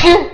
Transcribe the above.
Phew.